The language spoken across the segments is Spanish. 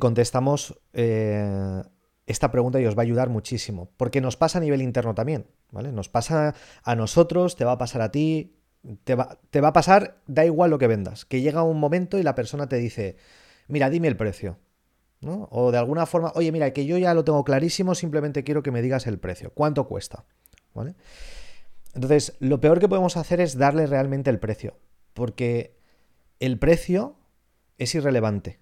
contestamos eh, esta pregunta y os va a ayudar muchísimo, porque nos pasa a nivel interno también, ¿vale? Nos pasa a nosotros, te va a pasar a ti, te va, te va a pasar, da igual lo que vendas, que llega un momento y la persona te dice, mira, dime el precio. ¿no? O de alguna forma, oye, mira, que yo ya lo tengo clarísimo, simplemente quiero que me digas el precio. ¿Cuánto cuesta? ¿Vale? Entonces, lo peor que podemos hacer es darle realmente el precio, porque el precio es irrelevante.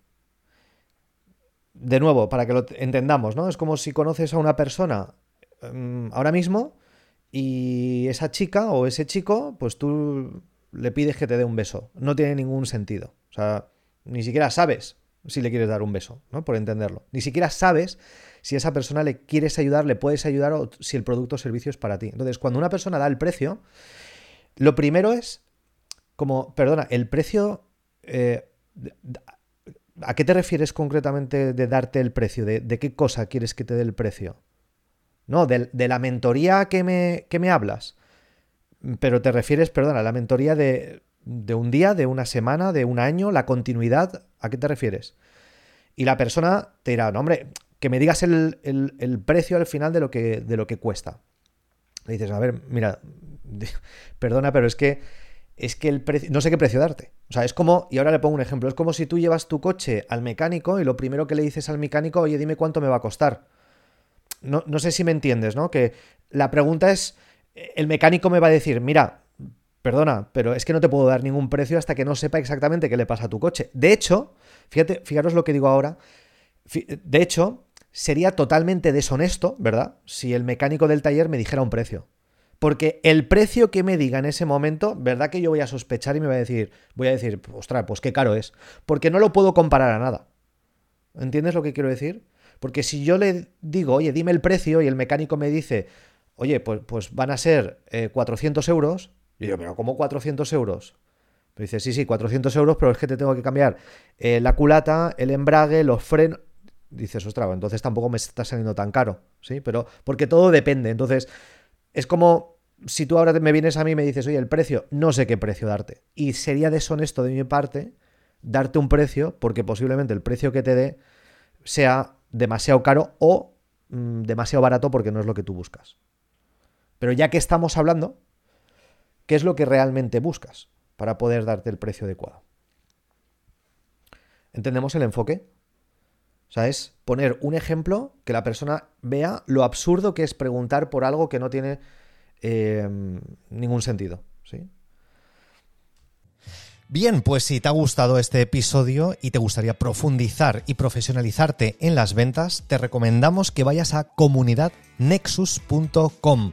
De nuevo, para que lo entendamos, ¿no? Es como si conoces a una persona um, ahora mismo y esa chica o ese chico, pues tú le pides que te dé un beso. No tiene ningún sentido. O sea, ni siquiera sabes si le quieres dar un beso, ¿no? Por entenderlo. Ni siquiera sabes si esa persona le quieres ayudar, le puedes ayudar o si el producto o servicio es para ti. Entonces, cuando una persona da el precio, lo primero es como, perdona, el precio... Eh, ¿A qué te refieres concretamente de darte el precio? ¿De, qué cosa quieres que te dé el precio? No, de, la mentoría que me, que me, hablas. Pero te refieres, perdona, a la mentoría de, de un día, de una semana, de un año, la continuidad, ¿a qué te refieres? Y la persona te dirá, no, hombre, que me digas el, el, precio al final de lo, que, de lo que cuesta. Le dices, a ver, mira, perdona, pero es que es que el precio, no sé qué precio darte. O sea, es como, y ahora le pongo un ejemplo, es como si tú llevas tu coche al mecánico y lo primero que le dices al mecánico, oye, dime cuánto me va a costar no, sé si me entiendes, ¿no? Que la pregunta es, el mecánico me va a decir, mira, perdona, pero es que no te puedo dar ningún precio hasta que no sepa exactamente qué le pasa a tu coche. De hecho, fíjate, fijaros lo que digo ahora, de hecho, sería totalmente deshonesto, ¿verdad? Si el mecánico del taller me dijera un precio. Porque el precio que me diga en ese momento, ¿verdad que yo voy a sospechar y me va a decir, voy a decir, ostras, pues qué caro es? Porque no lo puedo comparar a nada. ¿Entiendes lo que quiero decir? Porque si yo le digo, oye, dime el precio y el mecánico me dice, oye, pues, pues van a ser 400 eh, euros, y yo, pero ¿cómo 400 euros? Me dice, sí, sí, 400 euros, pero es que te tengo que cambiar eh, la culata, el embrague, los frenos. Dices, ostras, entonces tampoco me está saliendo tan caro, ¿sí? Pero porque todo depende. Entonces, es como si tú ahora me vienes a mí y me dices, oye, el precio, no sé qué precio darte. Y sería deshonesto de mi parte darte un precio porque posiblemente el precio que te dé sea demasiado caro o mm, demasiado barato porque no es lo que tú buscas. Pero ya que estamos hablando, ¿qué es lo que realmente buscas para poder darte el precio adecuado? ¿Entendemos el enfoque? O sea, es poner un ejemplo que la persona vea lo absurdo que es preguntar por algo que no tiene eh, ningún sentido. ¿sí? Bien, pues si te ha gustado este episodio y te gustaría profundizar y profesionalizarte en las ventas, te recomendamos que vayas a comunidadnexus.com,